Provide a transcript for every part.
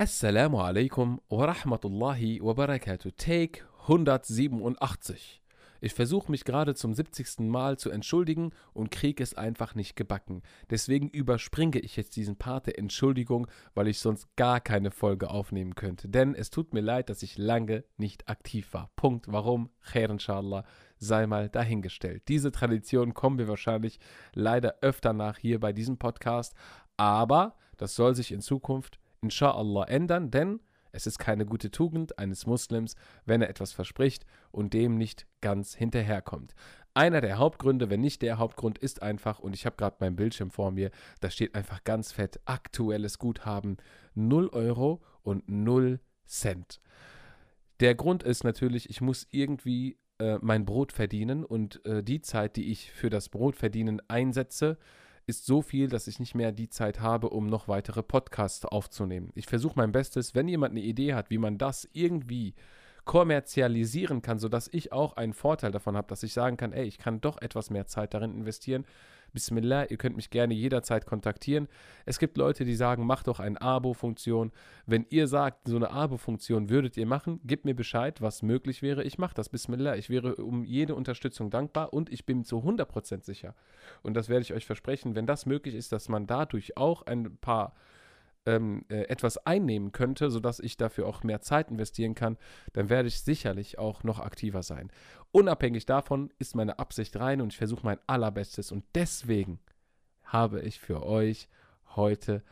Assalamu alaikum wa rahmatullahi wa barakatuh. Take 187. Ich versuche mich gerade zum 70. Mal zu entschuldigen und kriege es einfach nicht gebacken. Deswegen überspringe ich jetzt diesen Part der Entschuldigung, weil ich sonst gar keine Folge aufnehmen könnte. Denn es tut mir leid, dass ich lange nicht aktiv war. Punkt. Warum? Khair inshallah sei mal dahingestellt. Diese Tradition kommen wir wahrscheinlich leider öfter nach hier bei diesem Podcast. Aber das soll sich in Zukunft inshallah ändern, denn es ist keine gute Tugend eines Muslims, wenn er etwas verspricht und dem nicht ganz hinterherkommt. Einer der Hauptgründe, wenn nicht der Hauptgrund, ist einfach, und ich habe gerade meinen Bildschirm vor mir, da steht einfach ganz fett aktuelles Guthaben 0 Euro und 0 Cent. Der Grund ist natürlich, ich muss irgendwie äh, mein Brot verdienen und äh, die Zeit, die ich für das Brotverdienen einsetze, ist so viel, dass ich nicht mehr die Zeit habe, um noch weitere Podcasts aufzunehmen. Ich versuche mein Bestes, wenn jemand eine Idee hat, wie man das irgendwie kommerzialisieren kann, sodass ich auch einen Vorteil davon habe, dass ich sagen kann, ey, ich kann doch etwas mehr Zeit darin investieren. Bismillah, ihr könnt mich gerne jederzeit kontaktieren. Es gibt Leute, die sagen, mach doch eine Abo-Funktion. Wenn ihr sagt, so eine Abo-Funktion würdet ihr machen, gebt mir Bescheid, was möglich wäre. Ich mache das. Bismillah, ich wäre um jede Unterstützung dankbar und ich bin zu 100% sicher. Und das werde ich euch versprechen, wenn das möglich ist, dass man dadurch auch ein paar ähm, äh, etwas einnehmen könnte, sodass ich dafür auch mehr Zeit investieren kann, dann werde ich sicherlich auch noch aktiver sein. Unabhängig davon ist meine Absicht rein und ich versuche mein allerbestes und deswegen habe ich für euch heute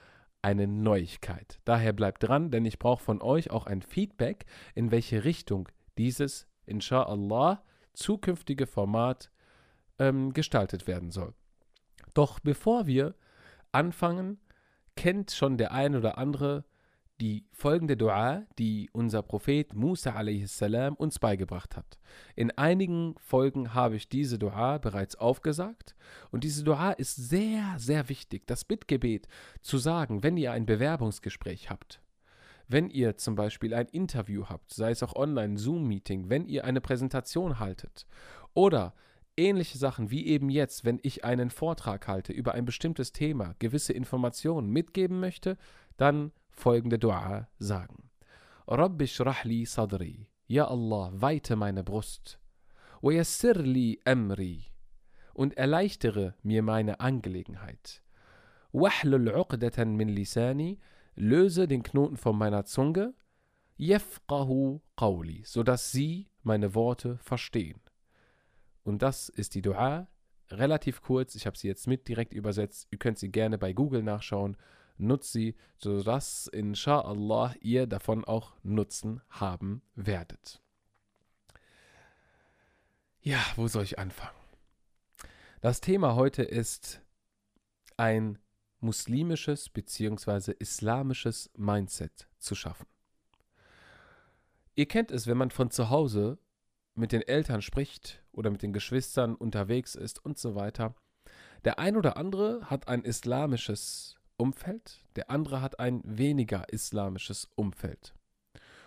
eine Neuigkeit. Daher bleibt dran, denn ich brauche von euch auch ein Feedback, in welche Richtung dieses, inshallah, zukünftige Format ähm, gestaltet werden soll. Doch bevor wir anfangen, kennt schon der ein oder andere die folgende Dua, die unser Prophet Musa a.s. uns beigebracht hat. In einigen Folgen habe ich diese Dua bereits aufgesagt und diese Dua ist sehr, sehr wichtig, das Bittgebet zu sagen, wenn ihr ein Bewerbungsgespräch habt. Wenn ihr zum Beispiel ein Interview habt, sei es auch online, Zoom-Meeting, wenn ihr eine Präsentation haltet oder ähnliche Sachen wie eben jetzt, wenn ich einen Vortrag halte über ein bestimmtes Thema, gewisse Informationen mitgeben möchte, dann folgende Dua sagen. Rabbi shrahli sadri. Ja Allah, weite meine Brust. Li amri. Und erleichtere mir meine Angelegenheit. Wahlul uqdatan min lisani. Löse den Knoten von meiner Zunge. Yafqahu qawli. Sodass sie meine Worte verstehen. Und das ist die Dua. Relativ kurz, ich habe sie jetzt mit direkt übersetzt. Ihr könnt sie gerne bei Google nachschauen. Nutzt sie, sodass inshallah ihr davon auch Nutzen haben werdet. Ja, wo soll ich anfangen? Das Thema heute ist ein muslimisches bzw. islamisches Mindset zu schaffen. Ihr kennt es, wenn man von zu Hause mit den Eltern spricht oder mit den Geschwistern unterwegs ist und so weiter. Der ein oder andere hat ein islamisches Umfeld, der andere hat ein weniger islamisches Umfeld.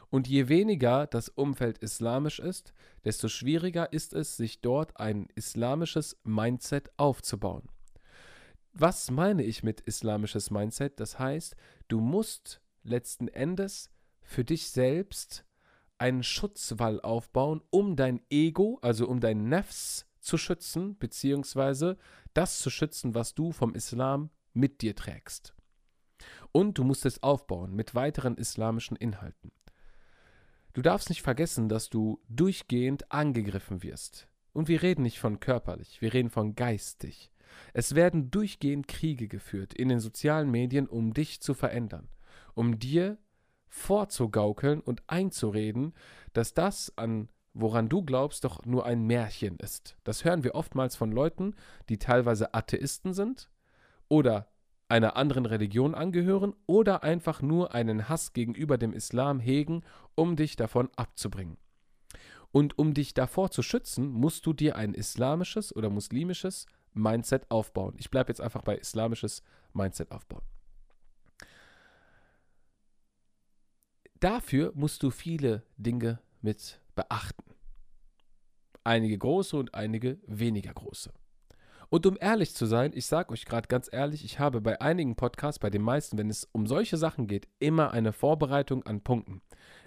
Und je weniger das Umfeld islamisch ist, desto schwieriger ist es, sich dort ein islamisches Mindset aufzubauen. Was meine ich mit islamisches Mindset? Das heißt, du musst letzten Endes für dich selbst einen Schutzwall aufbauen, um dein Ego, also um dein Nefs zu schützen, beziehungsweise das zu schützen, was du vom Islam mit dir trägst. Und du musst es aufbauen mit weiteren islamischen Inhalten. Du darfst nicht vergessen, dass du durchgehend angegriffen wirst. Und wir reden nicht von körperlich, wir reden von geistig. Es werden durchgehend Kriege geführt in den sozialen Medien, um dich zu verändern, um dir vorzugaukeln und einzureden, dass das an woran du glaubst, doch nur ein Märchen ist. Das hören wir oftmals von Leuten, die teilweise Atheisten sind oder einer anderen Religion angehören oder einfach nur einen Hass gegenüber dem Islam hegen, um dich davon abzubringen. Und um dich davor zu schützen, musst du dir ein islamisches oder muslimisches Mindset aufbauen. Ich bleibe jetzt einfach bei islamisches Mindset aufbauen. Dafür musst du viele Dinge mit beachten. Einige große und einige weniger große. Und um ehrlich zu sein, ich sage euch gerade ganz ehrlich, ich habe bei einigen Podcasts, bei den meisten, wenn es um solche Sachen geht, immer eine Vorbereitung an Punkten.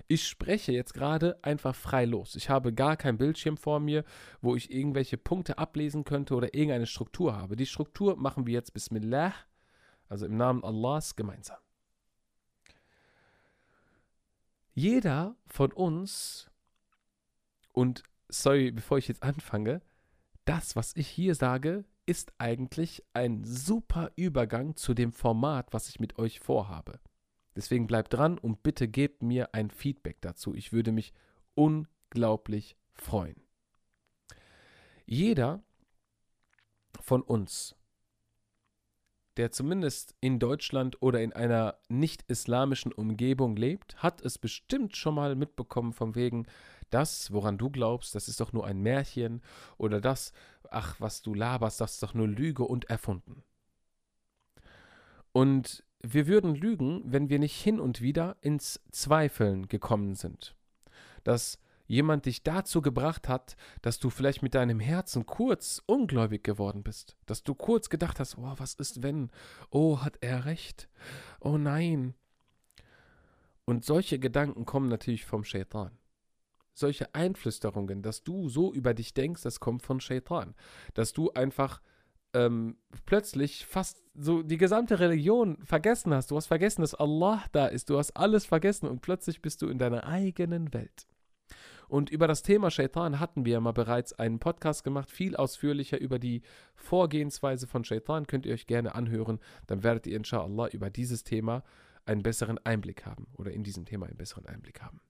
Ich spreche jetzt gerade einfach frei los. Ich habe gar kein Bildschirm vor mir, wo ich irgendwelche Punkte ablesen könnte oder irgendeine Struktur habe. Die Struktur machen wir jetzt Bismillah, also im Namen Allahs, gemeinsam. Jeder von uns, und sorry, bevor ich jetzt anfange, das, was ich hier sage, ist eigentlich ein super Übergang zu dem Format, was ich mit euch vorhabe. Deswegen bleibt dran und bitte gebt mir ein Feedback dazu. Ich würde mich unglaublich freuen. Jeder von uns, der zumindest in Deutschland oder in einer nicht-islamischen Umgebung lebt, hat es bestimmt schon mal mitbekommen von wegen, das, woran du glaubst, das ist doch nur ein Märchen oder das, ach, was du laberst, das ist doch nur Lüge und erfunden. Und wir würden lügen, wenn wir nicht hin und wieder ins Zweifeln gekommen sind. Dass jemand dich dazu gebracht hat, dass du vielleicht mit deinem Herzen kurz ungläubig geworden bist. Dass du kurz gedacht hast, oh, was ist wenn? Oh, hat er recht? Oh nein. Und solche Gedanken kommen natürlich vom Shaitan. Solche Einflüsterungen, dass du so über dich denkst, das kommt von Shaitan. Dass du einfach ähm, plötzlich fast so die gesamte Religion vergessen hast. Du hast vergessen, dass Allah da ist. Du hast alles vergessen und plötzlich bist du in deiner eigenen Welt. Und über das Thema Shaitan hatten wir mal bereits einen Podcast gemacht, viel ausführlicher über die Vorgehensweise von Shaitan. Könnt ihr euch gerne anhören. Dann werdet ihr inshallah über dieses Thema einen besseren Einblick haben oder in diesem Thema einen besseren Einblick haben.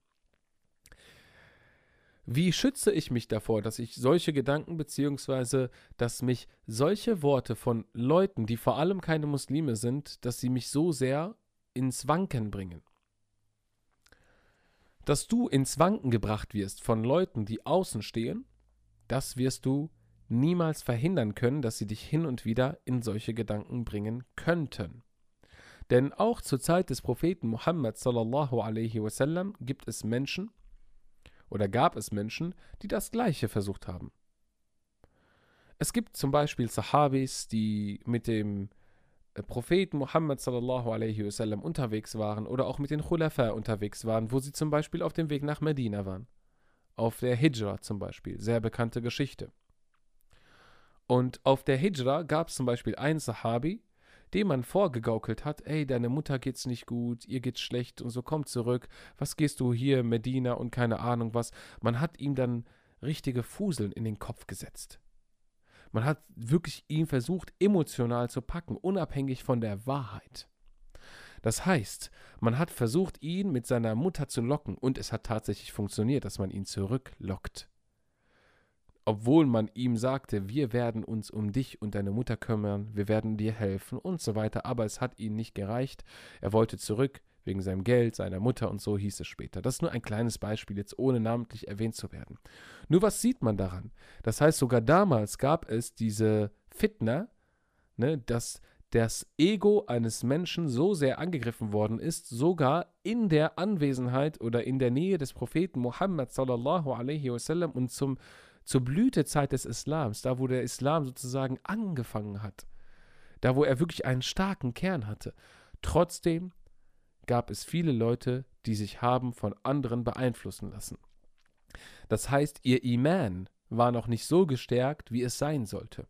Wie schütze ich mich davor, dass ich solche Gedanken beziehungsweise dass mich solche Worte von Leuten, die vor allem keine Muslime sind, dass sie mich so sehr ins Wanken bringen? Dass du ins Wanken gebracht wirst von Leuten, die außen stehen, das wirst du niemals verhindern können, dass sie dich hin und wieder in solche Gedanken bringen könnten. Denn auch zur Zeit des Propheten Muhammad sallallahu alaihi wasallam gibt es Menschen, oder gab es Menschen, die das Gleiche versucht haben. Es gibt zum Beispiel Sahabis, die mit dem äh, Propheten Muhammad sallallahu alaihi wasallam unterwegs waren oder auch mit den Khulafa unterwegs waren, wo sie zum Beispiel auf dem Weg nach Medina waren. Auf der Hijra zum Beispiel, sehr bekannte Geschichte. Und auf der Hijra gab es zum Beispiel einen Sahabi, dem man vorgegaukelt hat, ey, deine Mutter geht's nicht gut, ihr geht's schlecht und so komm zurück, was gehst du hier, Medina und keine Ahnung was. Man hat ihm dann richtige Fuseln in den Kopf gesetzt. Man hat wirklich ihn versucht, emotional zu packen, unabhängig von der Wahrheit. Das heißt, man hat versucht, ihn mit seiner Mutter zu locken und es hat tatsächlich funktioniert, dass man ihn zurücklockt obwohl man ihm sagte, wir werden uns um dich und deine Mutter kümmern, wir werden dir helfen und so weiter, aber es hat ihm nicht gereicht. Er wollte zurück wegen seinem Geld, seiner Mutter und so hieß es später. Das ist nur ein kleines Beispiel, jetzt ohne namentlich erwähnt zu werden. Nur was sieht man daran? Das heißt, sogar damals gab es diese Fitna, ne, dass das Ego eines Menschen so sehr angegriffen worden ist, sogar in der Anwesenheit oder in der Nähe des Propheten Muhammad sallallahu alaihi wasallam und zum zur Blütezeit des Islams, da wo der Islam sozusagen angefangen hat, da wo er wirklich einen starken Kern hatte. Trotzdem gab es viele Leute, die sich haben von anderen beeinflussen lassen. Das heißt, ihr Iman war noch nicht so gestärkt, wie es sein sollte.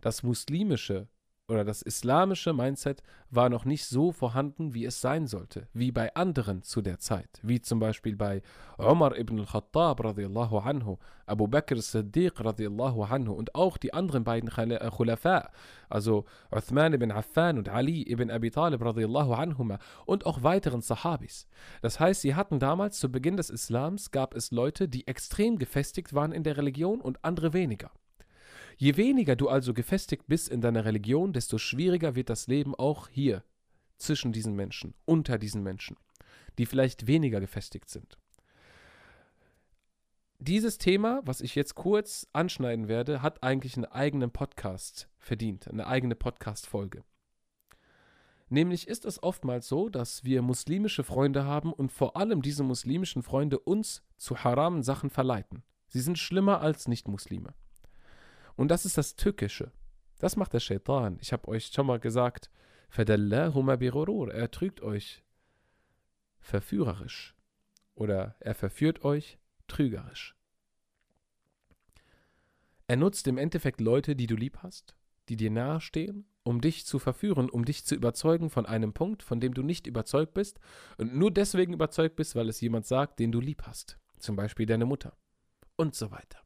Das muslimische oder das islamische Mindset war noch nicht so vorhanden, wie es sein sollte, wie bei anderen zu der Zeit, wie zum Beispiel bei Umar ibn al-Khattab radiallahu anhu, Abu Bakr Siddiq radiallahu anhu und auch die anderen beiden äh, Khulafa, also Uthman ibn Affan und Ali ibn Abi Talib radiallahu anhuma und auch weiteren Sahabis. Das heißt, sie hatten damals zu Beginn des Islams gab es Leute, die extrem gefestigt waren in der Religion und andere weniger. Je weniger du also gefestigt bist in deiner Religion, desto schwieriger wird das Leben auch hier zwischen diesen Menschen, unter diesen Menschen, die vielleicht weniger gefestigt sind. Dieses Thema, was ich jetzt kurz anschneiden werde, hat eigentlich einen eigenen Podcast verdient, eine eigene Podcast-Folge. Nämlich ist es oftmals so, dass wir muslimische Freunde haben und vor allem diese muslimischen Freunde uns zu haramen Sachen verleiten. Sie sind schlimmer als Nicht-Muslime. Und das ist das Tückische. Das macht der Shaitan. Ich habe euch schon mal gesagt, er trügt euch verführerisch oder er verführt euch trügerisch. Er nutzt im Endeffekt Leute, die du lieb hast, die dir nahestehen, um dich zu verführen, um dich zu überzeugen von einem Punkt, von dem du nicht überzeugt bist und nur deswegen überzeugt bist, weil es jemand sagt, den du lieb hast. Zum Beispiel deine Mutter. Und so weiter.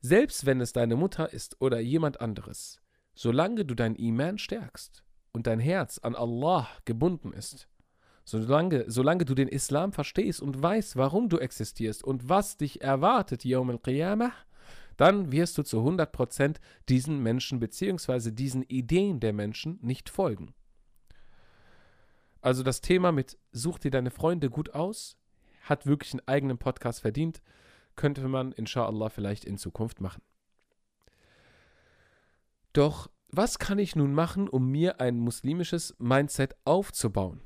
Selbst wenn es deine Mutter ist oder jemand anderes, solange du dein Iman stärkst und dein Herz an Allah gebunden ist, solange, solange du den Islam verstehst und weißt, warum du existierst und was dich erwartet, Yawm al-Qiyamah, dann wirst du zu 100% diesen Menschen bzw. diesen Ideen der Menschen nicht folgen. Also das Thema mit such dir deine Freunde gut aus, hat wirklich einen eigenen Podcast verdient, könnte man inshallah vielleicht in Zukunft machen. Doch was kann ich nun machen, um mir ein muslimisches Mindset aufzubauen?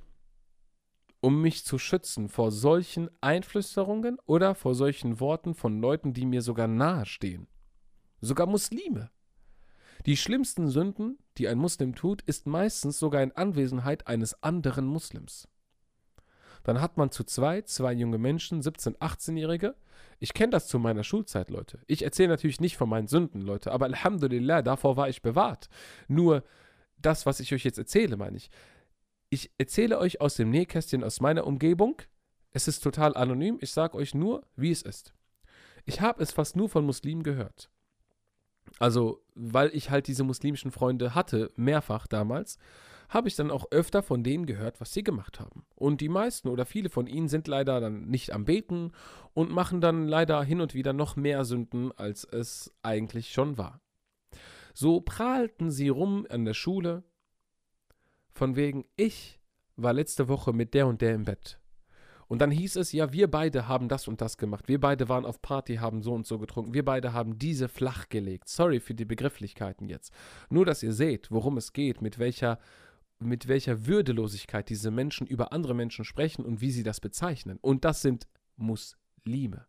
um mich zu schützen vor solchen Einflüsterungen oder vor solchen Worten von Leuten, die mir sogar nahestehen. Sogar Muslime. Die schlimmsten Sünden, die ein Muslim tut, ist meistens sogar in Anwesenheit eines anderen Muslims. Dann hat man zu zweit zwei junge Menschen, 17-, 18-Jährige. Ich kenne das zu meiner Schulzeit, Leute. Ich erzähle natürlich nicht von meinen Sünden, Leute, aber Alhamdulillah, davor war ich bewahrt. Nur das, was ich euch jetzt erzähle, meine ich ich erzähle euch aus dem Nähkästchen aus meiner Umgebung. Es ist total anonym. Ich sage euch nur, wie es ist. Ich habe es fast nur von Muslimen gehört. Also, weil ich halt diese muslimischen Freunde hatte, mehrfach damals, habe ich dann auch öfter von denen gehört, was sie gemacht haben. Und die meisten oder viele von ihnen sind leider dann nicht am Beten und machen dann leider hin und wieder noch mehr Sünden, als es eigentlich schon war. So prahlten sie rum an der Schule, von wegen, ich war letzte Woche mit der und der im Bett. Und dann hieß es, ja, wir beide haben das und das gemacht. Wir beide waren auf Party, haben so und so getrunken. Wir beide haben diese flach gelegt. Sorry für die Begrifflichkeiten jetzt. Nur, dass ihr seht, worum es geht, mit welcher, mit welcher Würdelosigkeit diese Menschen über andere Menschen sprechen und wie sie das bezeichnen. Und das sind Muslime.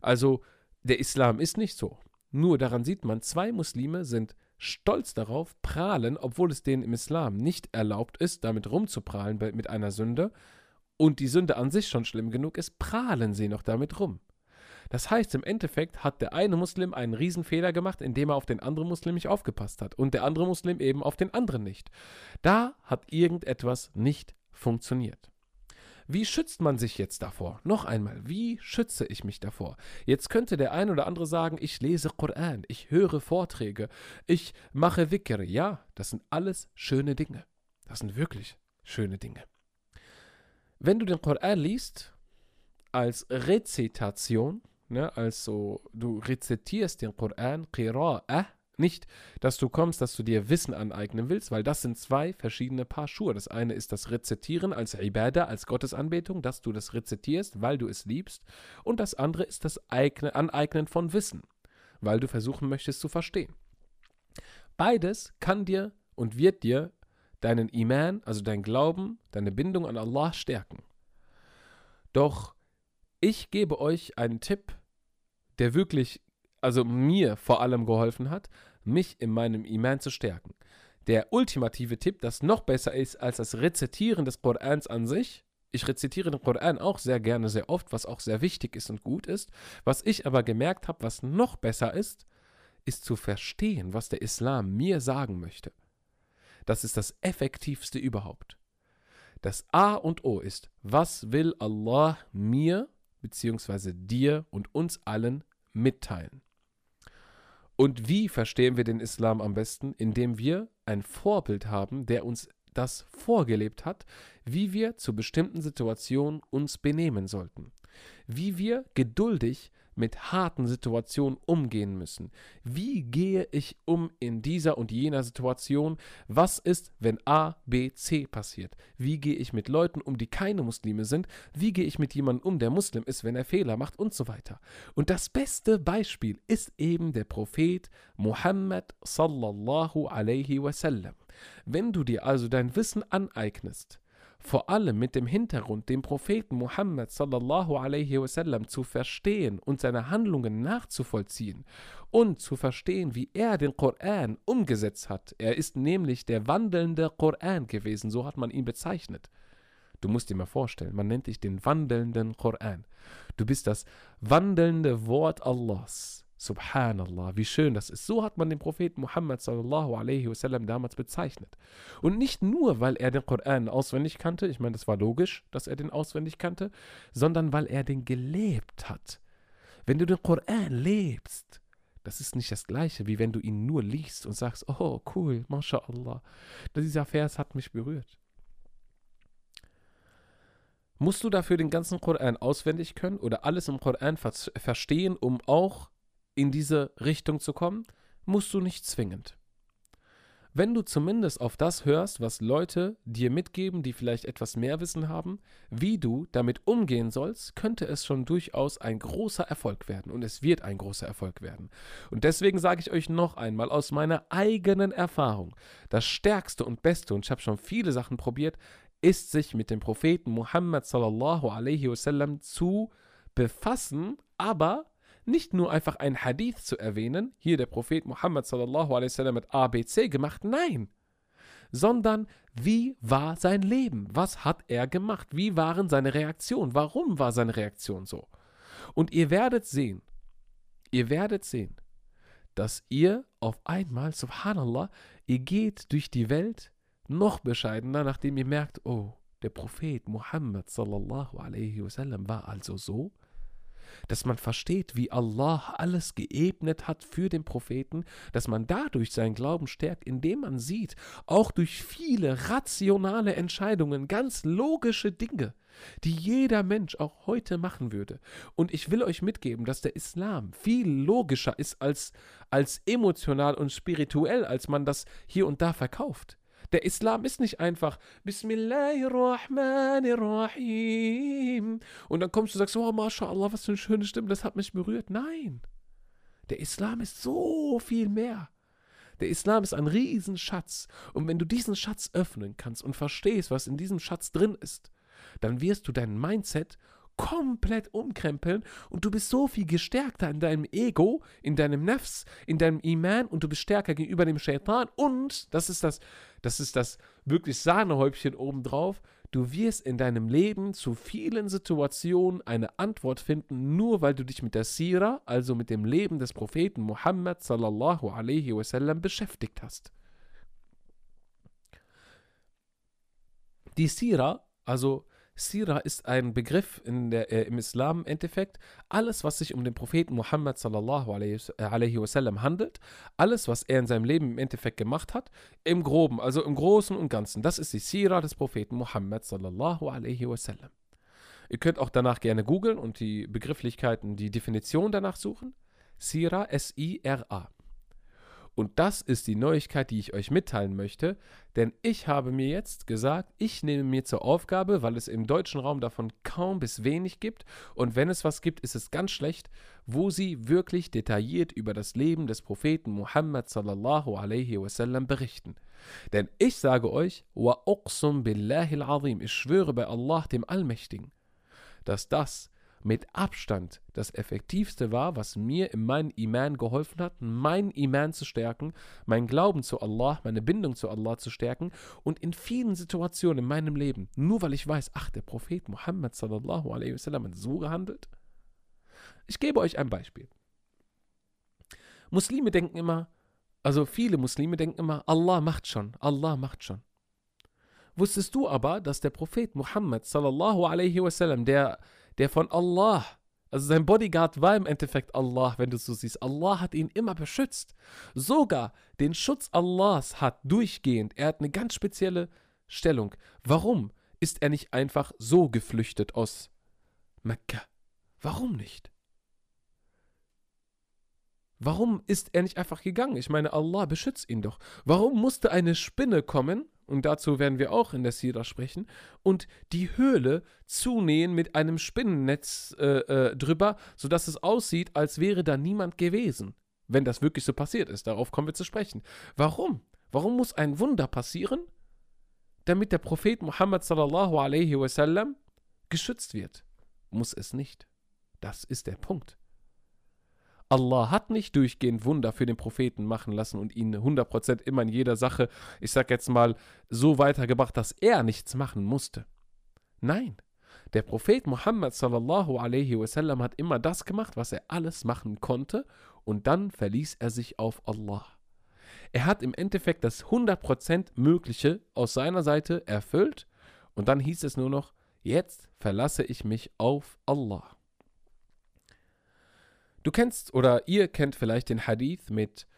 Also, der Islam ist nicht so. Nur daran sieht man, zwei Muslime sind stolz darauf prahlen, obwohl es denen im Islam nicht erlaubt ist, damit rumzuprahlen mit einer Sünde und die Sünde an sich schon schlimm genug ist, prahlen sie noch damit rum. Das heißt, im Endeffekt hat der eine Muslim einen Riesenfehler gemacht, indem er auf den anderen Muslim nicht aufgepasst hat und der andere Muslim eben auf den anderen nicht. Da hat irgendetwas nicht funktioniert. Wie schützt man sich jetzt davor? Noch einmal, wie schütze ich mich davor? Jetzt könnte der ein oder andere sagen, ich lese Koran, ich höre Vorträge, ich mache Wikr. Ja, das sind alles schöne Dinge. Das sind wirklich schöne Dinge. Wenn du den Koran liest, als Rezitation, ne, also du rezitierst den Koran, Qira'ah, nicht, dass du kommst, dass du dir Wissen aneignen willst, weil das sind zwei verschiedene Paar Schuhe. Das eine ist das Rezitieren als Ibadah, als Gottesanbetung, dass du das rezitierst, weil du es liebst. Und das andere ist das Aneignen von Wissen, weil du versuchen möchtest zu verstehen. Beides kann dir und wird dir deinen Iman, also dein Glauben, deine Bindung an Allah stärken. Doch ich gebe euch einen Tipp, der wirklich also mir vor allem geholfen hat, mich in meinem Iman zu stärken. Der ultimative Tipp, das noch besser ist als das Rezitieren des Korans an sich. Ich rezitiere den Koran auch sehr gerne, sehr oft, was auch sehr wichtig ist und gut ist. Was ich aber gemerkt habe, was noch besser ist, ist zu verstehen, was der Islam mir sagen möchte. Das ist das Effektivste überhaupt. Das A und O ist, was will Allah mir bzw. dir und uns allen mitteilen? Und wie verstehen wir den Islam am besten? Indem wir ein Vorbild haben, der uns das vorgelebt hat, wie wir zu bestimmten Situationen uns benehmen sollten. Wie wir geduldig mit harten Situationen umgehen müssen. Wie gehe ich um in dieser und jener Situation? Was ist, wenn A, B, C passiert? Wie gehe ich mit Leuten um, die keine Muslime sind? Wie gehe ich mit jemandem um, der Muslim ist, wenn er Fehler macht und so weiter? Und das beste Beispiel ist eben der Prophet Muhammad sallallahu alaihi wasallam. Wenn du dir also dein Wissen aneignest, vor allem mit dem Hintergrund, den Propheten Muhammad sallallahu alaihi wasallam zu verstehen und seine Handlungen nachzuvollziehen und zu verstehen, wie er den Koran umgesetzt hat. Er ist nämlich der wandelnde Koran gewesen, so hat man ihn bezeichnet. Du musst dir mal vorstellen, man nennt dich den wandelnden Koran. Du bist das wandelnde Wort Allahs. Subhanallah, wie schön das ist. So hat man den Propheten Muhammad sallallahu alaihi wasallam damals bezeichnet. Und nicht nur, weil er den Koran auswendig kannte, ich meine, das war logisch, dass er den auswendig kannte, sondern weil er den gelebt hat. Wenn du den Koran lebst, das ist nicht das gleiche, wie wenn du ihn nur liest und sagst, oh cool, mashallah, dieser Vers hat mich berührt. Musst du dafür den ganzen Koran auswendig können oder alles im Koran verstehen, um auch in diese Richtung zu kommen, musst du nicht zwingend. Wenn du zumindest auf das hörst, was Leute dir mitgeben, die vielleicht etwas mehr Wissen haben, wie du damit umgehen sollst, könnte es schon durchaus ein großer Erfolg werden. Und es wird ein großer Erfolg werden. Und deswegen sage ich euch noch einmal aus meiner eigenen Erfahrung, das Stärkste und Beste, und ich habe schon viele Sachen probiert, ist sich mit dem Propheten Muhammad sallallahu alaihi wasallam zu befassen, aber nicht nur einfach ein Hadith zu erwähnen, hier der Prophet Muhammad sallallahu alaihi wasallam mit ABC gemacht, nein, sondern wie war sein Leben? Was hat er gemacht? Wie waren seine Reaktionen? Warum war seine Reaktion so? Und ihr werdet sehen, ihr werdet sehen, dass ihr auf einmal, subhanallah, ihr geht durch die Welt noch bescheidener, nachdem ihr merkt, oh, der Prophet Muhammad sallallahu alaihi wasallam war also so dass man versteht, wie Allah alles geebnet hat für den Propheten, dass man dadurch seinen Glauben stärkt, indem man sieht, auch durch viele rationale Entscheidungen, ganz logische Dinge, die jeder Mensch auch heute machen würde. Und ich will euch mitgeben, dass der Islam viel logischer ist als, als emotional und spirituell, als man das hier und da verkauft. Der Islam ist nicht einfach Bismillahirrahmanirrahim. Und dann kommst du und sagst, oh, MashaAllah, was für eine schöne Stimme, das hat mich berührt. Nein. Der Islam ist so viel mehr. Der Islam ist ein Riesenschatz. Und wenn du diesen Schatz öffnen kannst und verstehst, was in diesem Schatz drin ist, dann wirst du dein Mindset komplett umkrempeln und du bist so viel gestärkter in deinem Ego, in deinem Nefs, in deinem Iman und du bist stärker gegenüber dem Shaitan und, das ist das, das ist das wirklich Sahnehäubchen obendrauf, du wirst in deinem Leben zu vielen Situationen eine Antwort finden, nur weil du dich mit der Sira, also mit dem Leben des Propheten Muhammad sallallahu alaihi wasallam beschäftigt hast. Die Sira, also Sira ist ein Begriff der, äh, im Islam im Endeffekt. Alles, was sich um den Propheten Muhammad sallallahu alaihi, äh, wasallam handelt, alles, was er in seinem Leben im Endeffekt gemacht hat, im Groben, also im Großen und Ganzen, das ist die Sira des Propheten Muhammad sallallahu alaihi wasallam. Ihr könnt auch danach gerne googeln und die Begrifflichkeiten, die Definition danach suchen. Sira, S-I-R-A. Und das ist die Neuigkeit, die ich euch mitteilen möchte, denn ich habe mir jetzt gesagt, ich nehme mir zur Aufgabe, weil es im deutschen Raum davon kaum bis wenig gibt und wenn es was gibt, ist es ganz schlecht, wo sie wirklich detailliert über das Leben des Propheten Muhammad sallallahu alaihi wasallam berichten. Denn ich sage euch, wa uqsum billahi al-azim, ich schwöre bei Allah dem Allmächtigen, dass das mit Abstand das Effektivste war, was mir in meinem Iman geholfen hat, mein Iman zu stärken, mein Glauben zu Allah, meine Bindung zu Allah zu stärken und in vielen Situationen in meinem Leben, nur weil ich weiß, ach, der Prophet Muhammad sallallahu alaihi wasallam hat so gehandelt. Ich gebe euch ein Beispiel. Muslime denken immer, also viele Muslime denken immer, Allah macht schon, Allah macht schon. Wusstest du aber, dass der Prophet Muhammad sallallahu alaihi wasallam, der der von Allah, also sein Bodyguard war im Endeffekt Allah, wenn du so siehst. Allah hat ihn immer beschützt. Sogar den Schutz Allahs hat durchgehend. Er hat eine ganz spezielle Stellung. Warum ist er nicht einfach so geflüchtet aus Mekka? Warum nicht? Warum ist er nicht einfach gegangen? Ich meine, Allah beschützt ihn doch. Warum musste eine Spinne kommen und dazu werden wir auch in der Sira sprechen, und die Höhle zunähen mit einem Spinnennetz äh, äh, drüber, sodass es aussieht, als wäre da niemand gewesen. Wenn das wirklich so passiert ist, darauf kommen wir zu sprechen. Warum? Warum muss ein Wunder passieren, damit der Prophet Muhammad sallallahu alaihi wasallam geschützt wird. Muss es nicht. Das ist der Punkt. Allah hat nicht durchgehend Wunder für den Propheten machen lassen und ihn 100% immer in jeder Sache, ich sag jetzt mal, so weitergebracht, dass er nichts machen musste. Nein, der Prophet Muhammad sallallahu alaihi wasallam hat immer das gemacht, was er alles machen konnte und dann verließ er sich auf Allah. Er hat im Endeffekt das 100% Mögliche aus seiner Seite erfüllt und dann hieß es nur noch, jetzt verlasse ich mich auf Allah. Du kennst oder ihr kennt vielleicht den Hadith mit,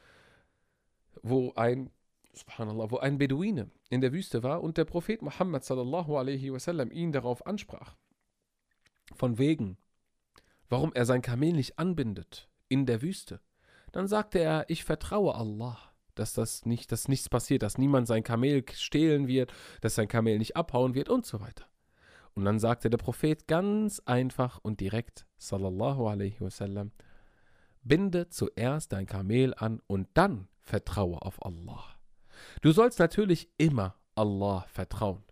wo ein, subhanallah, wo ein Beduine in der Wüste war und der Prophet Muhammad sallallahu alaihi wasallam ihn darauf ansprach. Von wegen, warum er sein Kamel nicht anbindet in der Wüste. Dann sagte er, ich vertraue Allah, dass das nicht, dass nichts passiert, dass niemand sein Kamel stehlen wird, dass sein Kamel nicht abhauen wird und so weiter. Und dann sagte der Prophet ganz einfach und direkt, sallallahu alaihi wasallam, Binde zuerst dein Kamel an und dann vertraue auf Allah. Du sollst natürlich immer Allah vertrauen.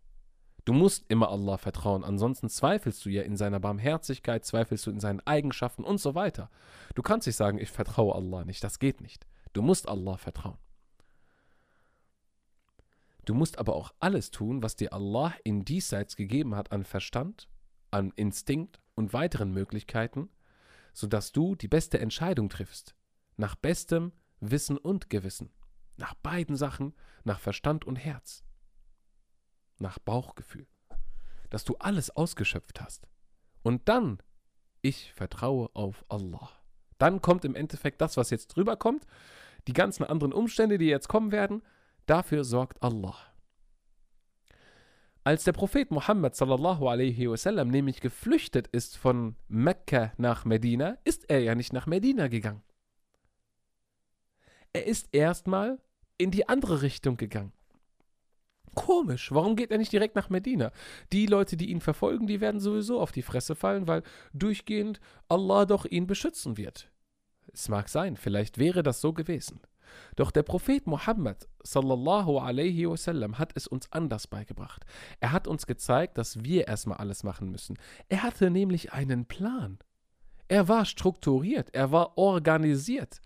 Du musst immer Allah vertrauen, ansonsten zweifelst du ja in seiner Barmherzigkeit, zweifelst du in seinen Eigenschaften und so weiter. Du kannst nicht sagen, ich vertraue Allah nicht, das geht nicht. Du musst Allah vertrauen. Du musst aber auch alles tun, was dir Allah in diesseits gegeben hat an Verstand, an Instinkt und weiteren Möglichkeiten, sodass du die beste Entscheidung triffst, nach bestem Wissen und Gewissen, nach beiden Sachen, nach Verstand und Herz, nach Bauchgefühl, dass du alles ausgeschöpft hast. Und dann, ich vertraue auf Allah. Dann kommt im Endeffekt das, was jetzt drüber kommt, die ganzen anderen Umstände, die jetzt kommen werden, dafür sorgt Allah. Als der Prophet Muhammad sallallahu alaihi wasallam nämlich geflüchtet ist von Mekka nach Medina, ist er ja nicht nach Medina gegangen. Er ist erstmal in die andere Richtung gegangen. Komisch, warum geht er nicht direkt nach Medina? Die Leute, die ihn verfolgen, die werden sowieso auf die Fresse fallen, weil durchgehend Allah doch ihn beschützen wird. Es mag sein, vielleicht wäre das so gewesen. Doch der Prophet Muhammad sallallahu alaihi wasallam hat es uns anders beigebracht. Er hat uns gezeigt, dass wir erstmal alles machen müssen. Er hatte nämlich einen Plan. Er war strukturiert, er war organisiert.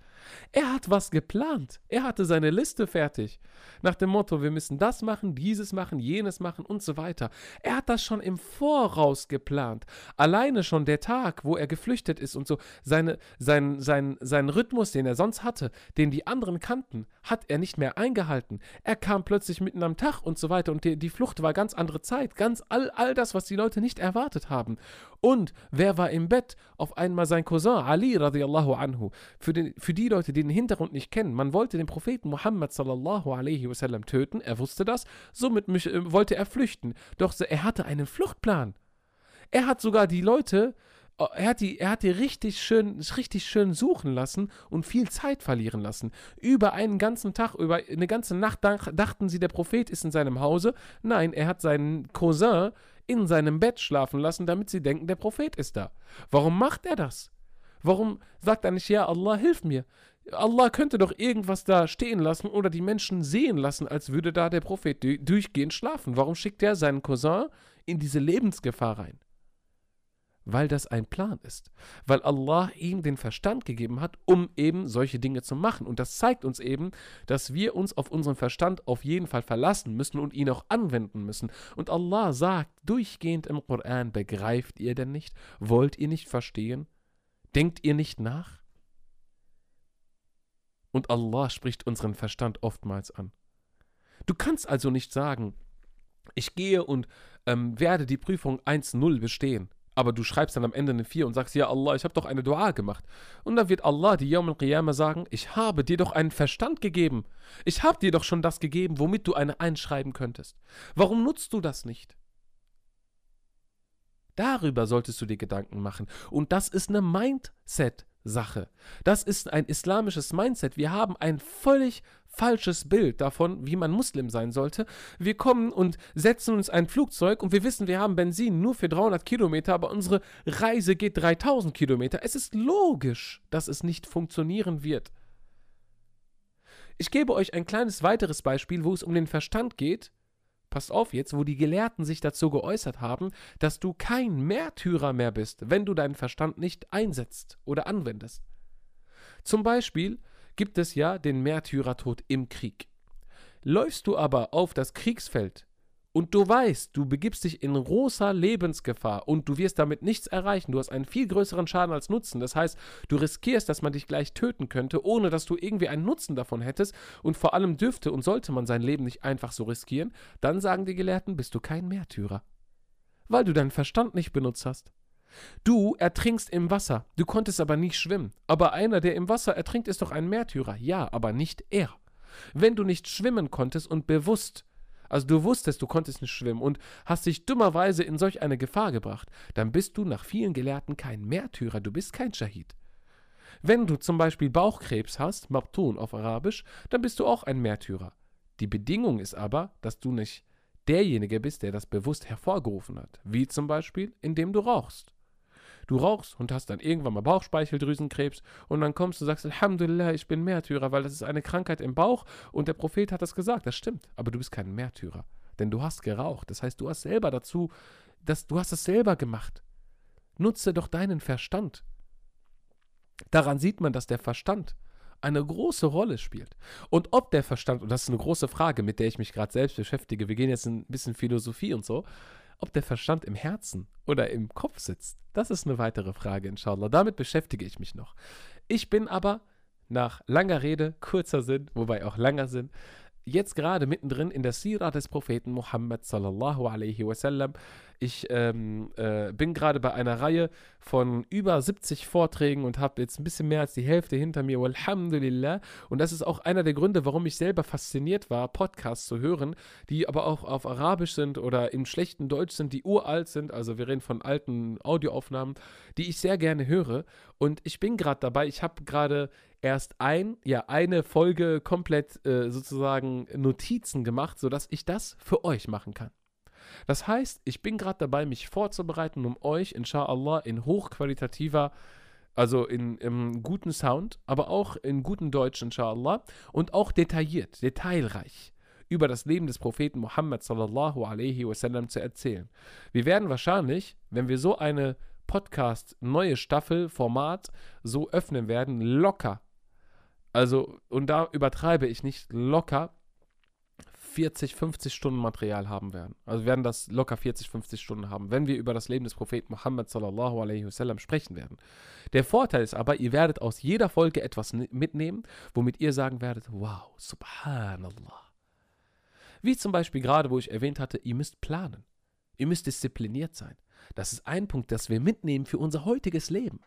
Er hat was geplant. Er hatte seine Liste fertig. Nach dem Motto, wir müssen das machen, dieses machen, jenes machen und so weiter. Er hat das schon im Voraus geplant. Alleine schon der Tag, wo er geflüchtet ist und so, seine, sein, sein, sein Rhythmus, den er sonst hatte, den die anderen kannten, hat er nicht mehr eingehalten. Er kam plötzlich mitten am Tag und so weiter und die, die Flucht war ganz andere Zeit. Ganz all, all das, was die Leute nicht erwartet haben. Und wer war im Bett? Auf einmal sein Cousin Ali radiallahu anhu. Für, den, für die Leute, die den Hintergrund nicht kennen, man wollte den Propheten Muhammad sallallahu alaihi wasallam töten, er wusste das, somit äh, wollte er flüchten. Doch er hatte einen Fluchtplan. Er hat sogar die Leute, äh, er hat die, er hat die richtig schön, richtig schön suchen lassen und viel Zeit verlieren lassen. Über einen ganzen Tag, über eine ganze Nacht dachten sie, der Prophet ist in seinem Hause. Nein, er hat seinen Cousin in seinem Bett schlafen lassen, damit sie denken, der Prophet ist da. Warum macht er das? Warum sagt er nicht, ja, Allah, hilf mir? Allah könnte doch irgendwas da stehen lassen oder die Menschen sehen lassen, als würde da der Prophet durchgehend schlafen. Warum schickt er seinen Cousin in diese Lebensgefahr rein? Weil das ein Plan ist. Weil Allah ihm den Verstand gegeben hat, um eben solche Dinge zu machen. Und das zeigt uns eben, dass wir uns auf unseren Verstand auf jeden Fall verlassen müssen und ihn auch anwenden müssen. Und Allah sagt durchgehend im Koran, begreift ihr denn nicht? Wollt ihr nicht verstehen? Denkt ihr nicht nach? Und Allah spricht unseren Verstand oftmals an. Du kannst also nicht sagen, ich gehe und ähm, werde die Prüfung 1-0 bestehen. Aber du schreibst dann am Ende eine 4 und sagst, ja Allah, ich habe doch eine Dua gemacht. Und dann wird Allah die Yawm al-Qiyamah sagen, ich habe dir doch einen Verstand gegeben. Ich habe dir doch schon das gegeben, womit du eine einschreiben könntest. Warum nutzt du das nicht? Darüber solltest du dir Gedanken machen. Und das ist eine Mindset-Sache. Das ist ein islamisches Mindset. Wir haben ein völlig falsches Bild davon, wie man Muslim sein sollte. Wir kommen und setzen uns ein Flugzeug und wir wissen, wir haben Benzin nur für 300 Kilometer, aber unsere Reise geht 3000 Kilometer. Es ist logisch, dass es nicht funktionieren wird. Ich gebe euch ein kleines weiteres Beispiel, wo es um den Verstand geht, passt auf jetzt, wo die Gelehrten sich dazu geäußert haben, dass du kein Märtyrer mehr bist, wenn du deinen Verstand nicht einsetzt oder anwendest. Zum Beispiel gibt es ja den Märtyrertod im Krieg. Läufst du aber auf das Kriegsfeld und du weißt, du begibst dich in großer Lebensgefahr und du wirst damit nichts erreichen. Du hast einen viel größeren Schaden als Nutzen. Das heißt, du riskierst, dass man dich gleich töten könnte, ohne dass du irgendwie einen Nutzen davon hättest. Und vor allem dürfte und sollte man sein Leben nicht einfach so riskieren. Dann sagen die Gelehrten, bist du kein Märtyrer. Weil du deinen Verstand nicht benutzt hast. Du ertrinkst im Wasser, du konntest aber nicht schwimmen. Aber einer, der im Wasser ertrinkt, ist doch ein Märtyrer. Ja, aber nicht er. Wenn du nicht schwimmen konntest und bewusst also du wusstest, du konntest nicht schwimmen und hast dich dummerweise in solch eine Gefahr gebracht, dann bist du nach vielen Gelehrten kein Märtyrer, du bist kein Shahid. Wenn du zum Beispiel Bauchkrebs hast, Mabtun auf Arabisch, dann bist du auch ein Märtyrer. Die Bedingung ist aber, dass du nicht derjenige bist, der das bewusst hervorgerufen hat, wie zum Beispiel, indem du rauchst. Du rauchst und hast dann irgendwann mal Bauchspeicheldrüsenkrebs und dann kommst du und sagst, Alhamdulillah, ich bin Märtyrer, weil das ist eine Krankheit im Bauch und der Prophet hat das gesagt. Das stimmt, aber du bist kein Märtyrer, denn du hast geraucht. Das heißt, du hast selber dazu, das, du hast es selber gemacht. Nutze doch deinen Verstand. Daran sieht man, dass der Verstand eine große Rolle spielt. Und ob der Verstand, und das ist eine große Frage, mit der ich mich gerade selbst beschäftige, wir gehen jetzt ein bisschen Philosophie und so, ob der Verstand im Herzen oder im Kopf sitzt, das ist eine weitere Frage, inshallah. Damit beschäftige ich mich noch. Ich bin aber nach langer Rede, kurzer Sinn, wobei auch langer Sinn, jetzt gerade mittendrin in der Sira des Propheten Muhammad sallallahu alaihi wasallam. Ich ähm, äh, bin gerade bei einer Reihe von über 70 Vorträgen und habe jetzt ein bisschen mehr als die Hälfte hinter mir. Alhamdulillah. Und das ist auch einer der Gründe, warum ich selber fasziniert war, Podcasts zu hören, die aber auch auf Arabisch sind oder im schlechten Deutsch sind, die uralt sind. Also wir reden von alten Audioaufnahmen, die ich sehr gerne höre. Und ich bin gerade dabei, ich habe gerade erst ein, ja, eine Folge komplett äh, sozusagen Notizen gemacht, sodass ich das für euch machen kann. Das heißt, ich bin gerade dabei, mich vorzubereiten, um euch, inshallah, in hochqualitativer, also in, im guten Sound, aber auch in gutem Deutsch, inshallah, und auch detailliert, detailreich über das Leben des Propheten Muhammad sallallahu alaihi wasallam zu erzählen. Wir werden wahrscheinlich, wenn wir so eine Podcast, neue Staffel, Format so öffnen werden, locker. Also, und da übertreibe ich nicht, locker 40, 50 Stunden Material haben werden. Also werden das locker 40, 50 Stunden haben, wenn wir über das Leben des Propheten Muhammad sallallahu alaihi wasallam sprechen werden. Der Vorteil ist aber, ihr werdet aus jeder Folge etwas mitnehmen, womit ihr sagen werdet, wow, subhanallah. Wie zum Beispiel gerade, wo ich erwähnt hatte, ihr müsst planen. Ihr müsst diszipliniert sein. Das ist ein Punkt, das wir mitnehmen für unser heutiges Leben.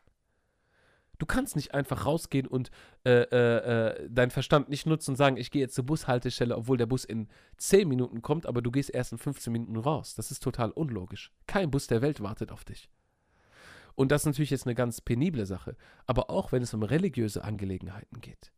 Du kannst nicht einfach rausgehen und äh, äh, äh, deinen Verstand nicht nutzen und sagen, ich gehe jetzt zur Bushaltestelle, obwohl der Bus in 10 Minuten kommt, aber du gehst erst in 15 Minuten raus. Das ist total unlogisch. Kein Bus der Welt wartet auf dich. Und das ist natürlich jetzt eine ganz penible Sache. Aber auch wenn es um religiöse Angelegenheiten geht.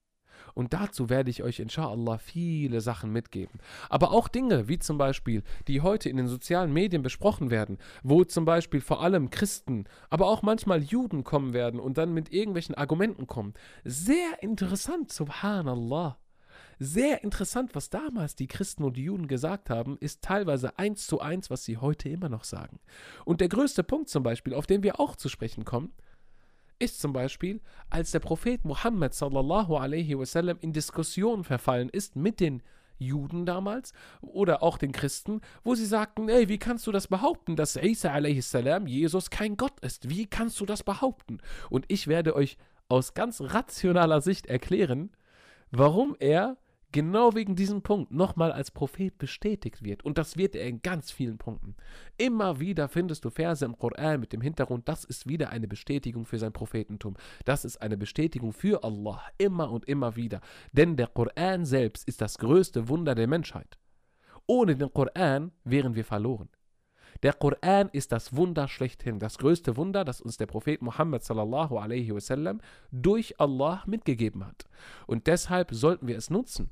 Und dazu werde ich euch inshallah viele Sachen mitgeben. Aber auch Dinge, wie zum Beispiel, die heute in den sozialen Medien besprochen werden, wo zum Beispiel vor allem Christen, aber auch manchmal Juden kommen werden und dann mit irgendwelchen Argumenten kommen. Sehr interessant, subhanallah. Sehr interessant, was damals die Christen und die Juden gesagt haben, ist teilweise eins zu eins, was sie heute immer noch sagen. Und der größte Punkt zum Beispiel, auf den wir auch zu sprechen kommen, ist zum Beispiel, als der Prophet Muhammad sallallahu alaihi wasallam in Diskussionen verfallen ist mit den Juden damals oder auch den Christen, wo sie sagten, ey, wie kannst du das behaupten, dass Isa a.s. Jesus kein Gott ist? Wie kannst du das behaupten? Und ich werde euch aus ganz rationaler Sicht erklären, warum er genau wegen diesem Punkt nochmal als Prophet bestätigt wird. Und das wird er in ganz vielen Punkten. Immer wieder findest du Verse im Koran mit dem Hintergrund, das ist wieder eine Bestätigung für sein Prophetentum. Das ist eine Bestätigung für Allah. Immer und immer wieder. Denn der Koran selbst ist das größte Wunder der Menschheit. Ohne den Koran wären wir verloren. Der Koran ist das Wunder schlechthin, das größte Wunder, das uns der Prophet Muhammad sallallahu alaihi wasallam durch Allah mitgegeben hat. Und deshalb sollten wir es nutzen.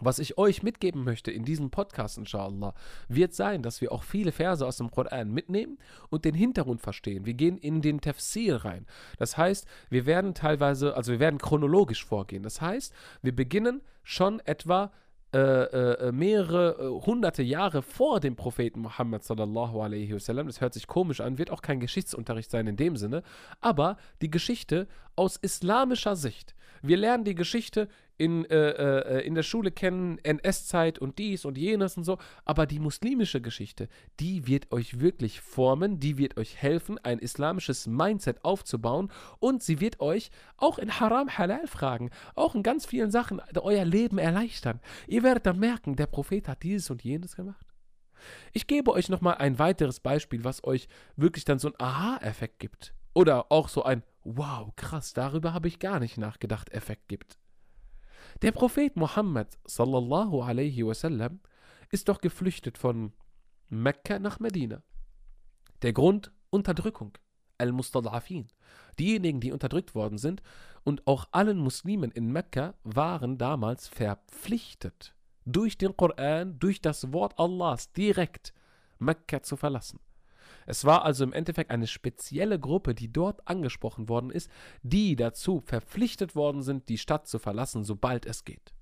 Was ich euch mitgeben möchte in diesem Podcast, inshallah, wird sein, dass wir auch viele Verse aus dem Koran mitnehmen und den Hintergrund verstehen. Wir gehen in den Tafsir rein. Das heißt, wir werden teilweise, also wir werden chronologisch vorgehen. Das heißt, wir beginnen schon etwa äh, äh, mehrere äh, hunderte Jahre vor dem Propheten Muhammad sallallahu alaihi wasallam. Das hört sich komisch an, wird auch kein Geschichtsunterricht sein in dem Sinne, aber die Geschichte aus islamischer Sicht. Wir lernen die Geschichte in, äh, äh, in der Schule kennen, NS-Zeit und dies und jenes und so, aber die muslimische Geschichte, die wird euch wirklich formen, die wird euch helfen, ein islamisches Mindset aufzubauen und sie wird euch auch in Haram Halal fragen, auch in ganz vielen Sachen euer Leben erleichtern. Ihr werdet dann merken, der Prophet hat dieses und jenes gemacht. Ich gebe euch nochmal ein weiteres Beispiel, was euch wirklich dann so einen Aha-Effekt gibt. Oder auch so ein Wow, krass, darüber habe ich gar nicht nachgedacht, Effekt gibt. Der Prophet Muhammad sallallahu alaihi wasallam ist doch geflüchtet von Mekka nach Medina. Der Grund Unterdrückung, al-Mustad'afin. Diejenigen, die unterdrückt worden sind und auch allen Muslimen in Mekka waren damals verpflichtet, durch den Koran, durch das Wort Allahs direkt Mekka zu verlassen. Es war also im Endeffekt eine spezielle Gruppe, die dort angesprochen worden ist, die dazu verpflichtet worden sind, die Stadt zu verlassen, sobald es geht.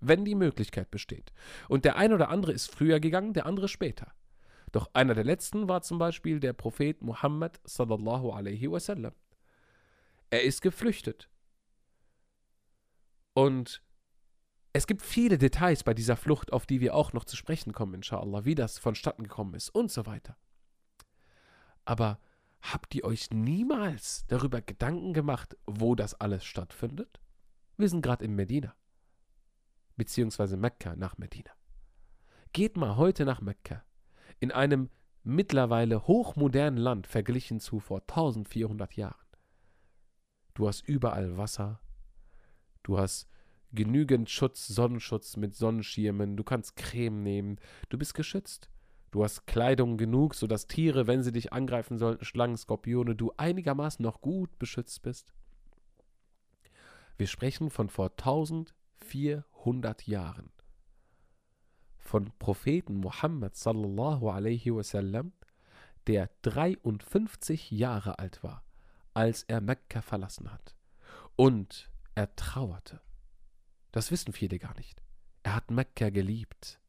Wenn die Möglichkeit besteht. Und der eine oder andere ist früher gegangen, der andere später. Doch einer der letzten war zum Beispiel der Prophet Muhammad sallallahu alaihi wasallam. Er ist geflüchtet. Und es gibt viele Details bei dieser Flucht, auf die wir auch noch zu sprechen kommen, inshallah, wie das vonstatten gekommen ist und so weiter. Aber habt ihr euch niemals darüber Gedanken gemacht, wo das alles stattfindet? Wir sind gerade in Medina. Beziehungsweise Mekka nach Medina. Geht mal heute nach Mekka. In einem mittlerweile hochmodernen Land verglichen zu vor 1400 Jahren. Du hast überall Wasser. Du hast genügend Schutz, Sonnenschutz mit Sonnenschirmen. Du kannst Creme nehmen. Du bist geschützt. Du hast Kleidung genug, sodass Tiere, wenn sie dich angreifen sollten, Schlangen, Skorpione, du einigermaßen noch gut beschützt bist. Wir sprechen von vor 1400 Jahren. Von Propheten Muhammad sallallahu alaihi wasallam, der 53 Jahre alt war, als er Mekka verlassen hat. Und er trauerte. Das wissen viele gar nicht. Er hat Mekka geliebt.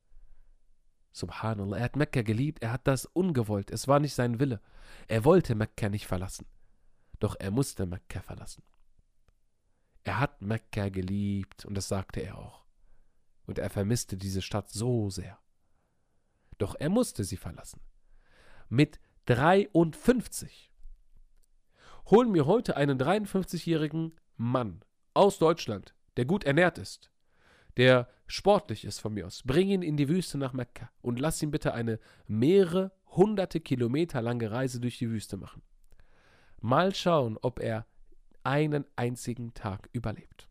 Subhanallah, er hat Mekka geliebt, er hat das ungewollt, es war nicht sein Wille. Er wollte Mekka nicht verlassen. Doch er musste Mekka verlassen. Er hat Mekka geliebt und das sagte er auch. Und er vermisste diese Stadt so sehr. Doch er musste sie verlassen. Mit 53. Holen wir heute einen 53-jährigen Mann aus Deutschland, der gut ernährt ist, der sportlich ist von mir aus, bring ihn in die Wüste nach Mekka und lass ihn bitte eine mehrere hunderte Kilometer lange Reise durch die Wüste machen. Mal schauen, ob er einen einzigen Tag überlebt.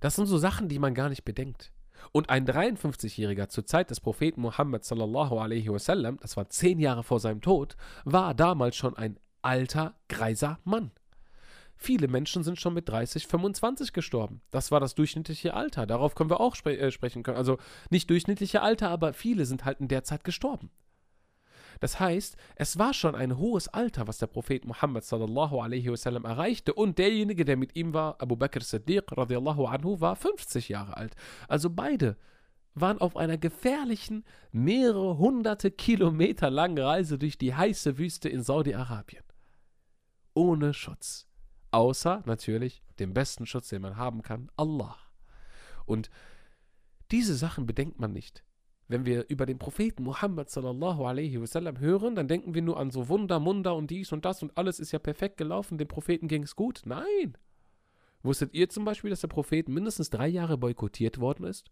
Das sind so Sachen, die man gar nicht bedenkt. Und ein 53-Jähriger zur Zeit des Propheten Muhammad sallallahu alaihi wasallam, das war zehn Jahre vor seinem Tod, war damals schon ein alter, greiser Mann. Viele Menschen sind schon mit 30, 25 gestorben. Das war das durchschnittliche Alter. Darauf können wir auch spre äh, sprechen können. Also nicht durchschnittliche Alter, aber viele sind halt in der Zeit gestorben. Das heißt, es war schon ein hohes Alter, was der Prophet Muhammad sallallahu alaihi wasallam erreichte und derjenige, der mit ihm war, Abu Bakr Siddiq radiallahu anhu, war 50 Jahre alt. Also beide waren auf einer gefährlichen, mehrere hunderte Kilometer langen Reise durch die heiße Wüste in Saudi-Arabien. Ohne Schutz. Außer natürlich dem besten Schutz, den man haben kann, Allah. Und diese Sachen bedenkt man nicht. Wenn wir über den Propheten Muhammad sallallahu alaihi wasallam hören, dann denken wir nur an so Wunder, Munder und dies und das und alles ist ja perfekt gelaufen, dem Propheten ging es gut. Nein. Wusstet ihr zum Beispiel, dass der Prophet mindestens drei Jahre boykottiert worden ist?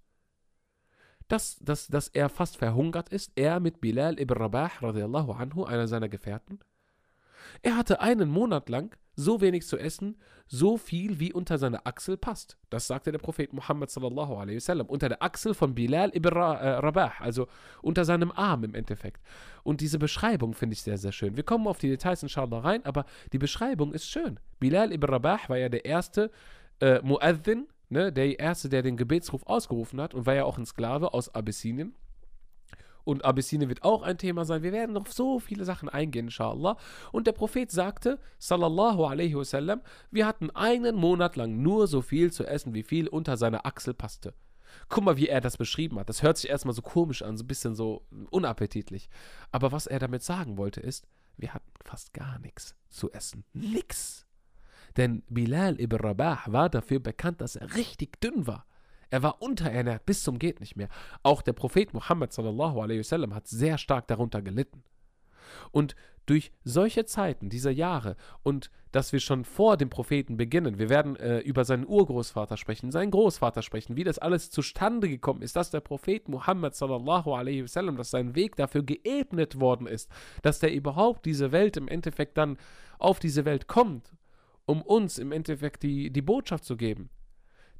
Dass, dass, dass er fast verhungert ist, er mit Bilal ibn Rabah radiallahu anhu, einer seiner Gefährten. Er hatte einen Monat lang so wenig zu essen, so viel wie unter seine Achsel passt. Das sagte der Prophet Muhammad sallallahu alaihi wasallam. Unter der Achsel von Bilal ibn äh, Rabah, also unter seinem Arm im Endeffekt. Und diese Beschreibung finde ich sehr, sehr schön. Wir kommen auf die Details inshallah rein, aber die Beschreibung ist schön. Bilal ibn Rabah war ja der erste äh, Muaddin, ne, der erste, der den Gebetsruf ausgerufen hat und war ja auch ein Sklave aus Abyssinien und Abyssinien wird auch ein Thema sein. Wir werden noch so viele Sachen eingehen, inshallah. Und der Prophet sagte, sallallahu alaihi wasallam, wir hatten einen Monat lang nur so viel zu essen, wie viel unter seiner Achsel passte. Guck mal, wie er das beschrieben hat. Das hört sich erstmal so komisch an, so ein bisschen so unappetitlich. Aber was er damit sagen wollte, ist, wir hatten fast gar nichts zu essen. Nix. Denn Bilal ibn Rabah war dafür bekannt, dass er richtig dünn war. Er war unterernährt bis zum geht nicht mehr. Auch der Prophet Muhammad sallallahu alaihi wasallam hat sehr stark darunter gelitten. Und durch solche Zeiten dieser Jahre und dass wir schon vor dem Propheten beginnen, wir werden äh, über seinen Urgroßvater sprechen, seinen Großvater sprechen, wie das alles zustande gekommen ist, dass der Prophet Muhammad sallallahu alaihi wasallam, dass sein Weg dafür geebnet worden ist, dass der überhaupt diese Welt im Endeffekt dann auf diese Welt kommt, um uns im Endeffekt die, die Botschaft zu geben.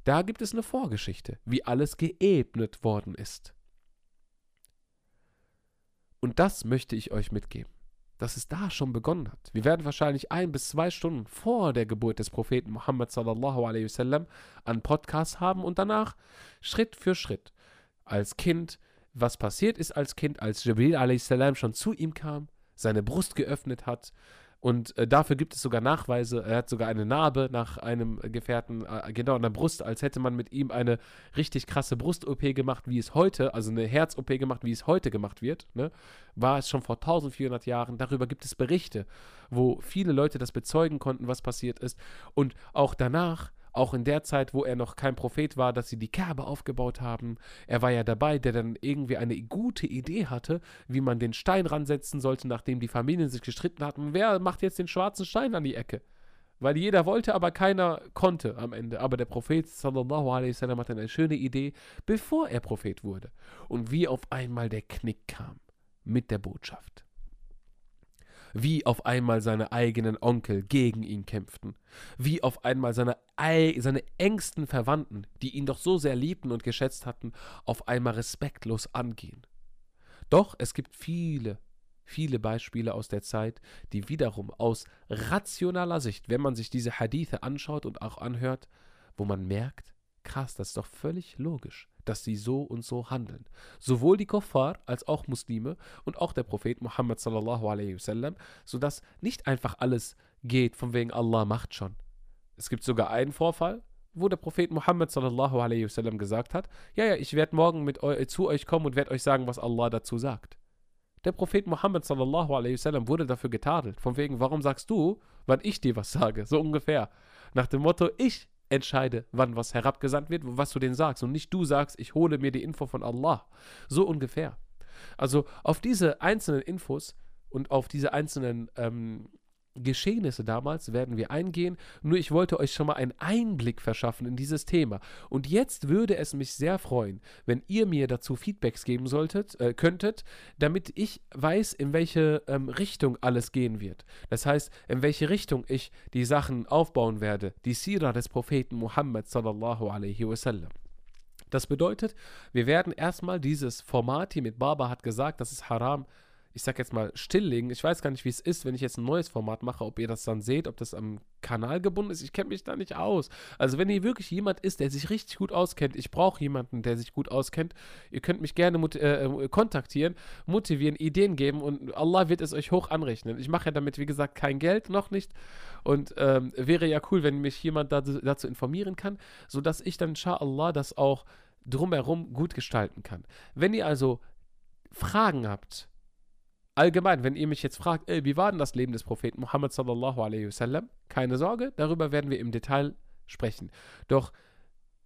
Da gibt es eine Vorgeschichte, wie alles geebnet worden ist. Und das möchte ich euch mitgeben, dass es da schon begonnen hat. Wir werden wahrscheinlich ein bis zwei Stunden vor der Geburt des Propheten Muhammad sallallahu alaihi wasallam einen Podcast haben und danach Schritt für Schritt als Kind, was passiert ist als Kind, als Jibril alaihi schon zu ihm kam, seine Brust geöffnet hat, und äh, dafür gibt es sogar Nachweise. Er hat sogar eine Narbe nach einem Gefährten, äh, genau an der Brust, als hätte man mit ihm eine richtig krasse Brust-OP gemacht, wie es heute, also eine Herz-OP gemacht, wie es heute gemacht wird. Ne? War es schon vor 1400 Jahren. Darüber gibt es Berichte, wo viele Leute das bezeugen konnten, was passiert ist. Und auch danach auch in der Zeit, wo er noch kein Prophet war, dass sie die Kerbe aufgebaut haben. Er war ja dabei, der dann irgendwie eine gute Idee hatte, wie man den Stein ransetzen sollte, nachdem die Familien sich gestritten hatten. Wer macht jetzt den schwarzen Stein an die Ecke? Weil jeder wollte, aber keiner konnte am Ende. Aber der Prophet sallallahu alaihi wasallam hatte eine schöne Idee, bevor er Prophet wurde. Und wie auf einmal der Knick kam mit der Botschaft wie auf einmal seine eigenen Onkel gegen ihn kämpften, wie auf einmal seine, seine engsten Verwandten, die ihn doch so sehr liebten und geschätzt hatten, auf einmal respektlos angehen. Doch es gibt viele, viele Beispiele aus der Zeit, die wiederum aus rationaler Sicht, wenn man sich diese Hadithe anschaut und auch anhört, wo man merkt, krass, das ist doch völlig logisch dass sie so und so handeln. Sowohl die Kuffar als auch Muslime und auch der Prophet Muhammad sallallahu alaihi wasallam, sodass nicht einfach alles geht von wegen Allah macht schon. Es gibt sogar einen Vorfall, wo der Prophet Muhammad sallallahu alaihi wasallam gesagt hat, ja, ja, ich werde morgen mit eu zu euch kommen und werde euch sagen, was Allah dazu sagt. Der Prophet Muhammad sallallahu alaihi wasallam wurde dafür getadelt, von wegen, warum sagst du, wann ich dir was sage, so ungefähr. Nach dem Motto, ich entscheide, wann was herabgesandt wird, was du denen sagst. Und nicht du sagst, ich hole mir die Info von Allah. So ungefähr. Also auf diese einzelnen Infos und auf diese einzelnen ähm, Geschehnisse damals werden wir eingehen. Nur ich wollte euch schon mal einen Einblick verschaffen in dieses Thema. Und jetzt würde es mich sehr freuen, wenn ihr mir dazu Feedbacks geben solltet, äh, könntet, damit ich weiß, in welche ähm, Richtung alles gehen wird. Das heißt, in welche Richtung ich die Sachen aufbauen werde. Die Sira des Propheten Muhammad sallallahu alaihi wasallam. Das bedeutet, wir werden erstmal dieses Format hier mit Baba hat gesagt, das ist haram, ich sag jetzt mal, stilllegen. Ich weiß gar nicht, wie es ist, wenn ich jetzt ein neues Format mache, ob ihr das dann seht, ob das am Kanal gebunden ist. Ich kenne mich da nicht aus. Also, wenn ihr wirklich jemand ist, der sich richtig gut auskennt, ich brauche jemanden, der sich gut auskennt, ihr könnt mich gerne äh, äh, kontaktieren, motivieren, Ideen geben und Allah wird es euch hoch anrechnen. Ich mache ja damit, wie gesagt, kein Geld, noch nicht. Und ähm, wäre ja cool, wenn mich jemand dazu, dazu informieren kann, sodass ich dann, inshallah, das auch drumherum gut gestalten kann. Wenn ihr also Fragen habt, allgemein, wenn ihr mich jetzt fragt, ey, wie war denn das Leben des Propheten Muhammad sallallahu alaihi wasallam? Keine Sorge, darüber werden wir im Detail sprechen. Doch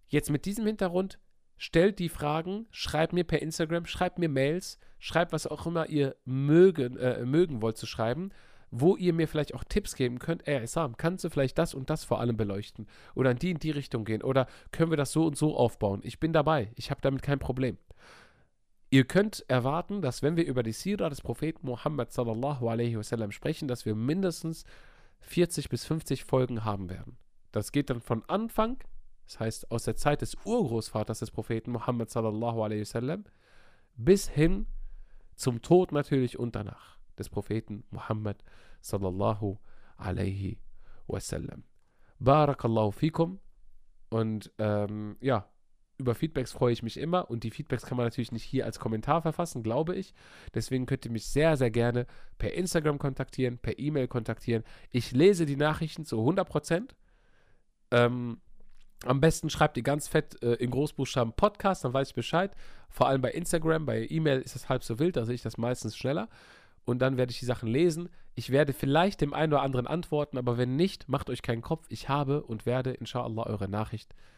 jetzt mit diesem Hintergrund, stellt die Fragen, schreibt mir per Instagram, schreibt mir Mails, schreibt was auch immer ihr mögen, äh, mögen wollt zu schreiben, wo ihr mir vielleicht auch Tipps geben könnt. Ey, Isam, kannst du vielleicht das und das vor allem beleuchten? Oder in die in die Richtung gehen? Oder können wir das so und so aufbauen? Ich bin dabei. Ich habe damit kein Problem. Ihr könnt erwarten, dass wenn wir über die Sira des Propheten Muhammad sallallahu alaihi wasallam sprechen, dass wir mindestens 40 bis 50 Folgen haben werden. Das geht dann von Anfang, das heißt aus der Zeit des Urgroßvaters des Propheten Muhammad sallallahu alaihi wasallam, bis hin zum Tod natürlich und danach des Propheten Muhammad sallallahu alaihi wasallam. Barakallahu fikum. Und ähm, ja, über Feedbacks freue ich mich immer und die Feedbacks kann man natürlich nicht hier als Kommentar verfassen, glaube ich. Deswegen könnt ihr mich sehr, sehr gerne per Instagram kontaktieren, per E-Mail kontaktieren. Ich lese die Nachrichten zu 100 Prozent. Ähm, Am besten schreibt ihr ganz fett äh, in Großbuchstaben Podcast, dann weiß ich Bescheid. Vor allem bei Instagram, bei E-Mail ist das halb so wild, da sehe ich das meistens schneller. Und dann werde ich die Sachen lesen. Ich werde vielleicht dem einen oder anderen antworten, aber wenn nicht, macht euch keinen Kopf. Ich habe und werde inshallah eure Nachricht lesen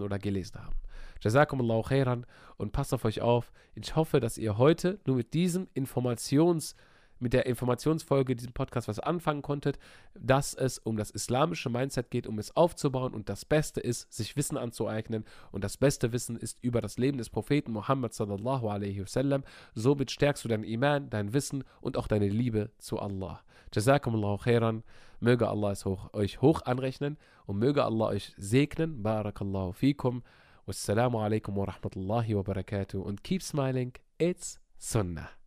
oder gelesen haben. Jazakumullahu khairan und passt auf euch auf. Ich hoffe, dass ihr heute nur mit diesem Informations- mit der Informationsfolge, diesem Podcast, was anfangen konntet, dass es um das islamische Mindset geht, um es aufzubauen und das Beste ist, sich Wissen anzueignen und das beste Wissen ist über das Leben des Propheten Muhammad sallallahu alaihi wasallam. Somit stärkst du dein Iman, dein Wissen und auch deine Liebe zu Allah. Jazakumullahu khairan. Möge Allah es hoch, euch hoch anrechnen und möge Allah euch segnen. Barakallahu fikum. Wassalamu alaikum wa rahmatullahi wa barakatuh. Und keep smiling. It's Sunnah.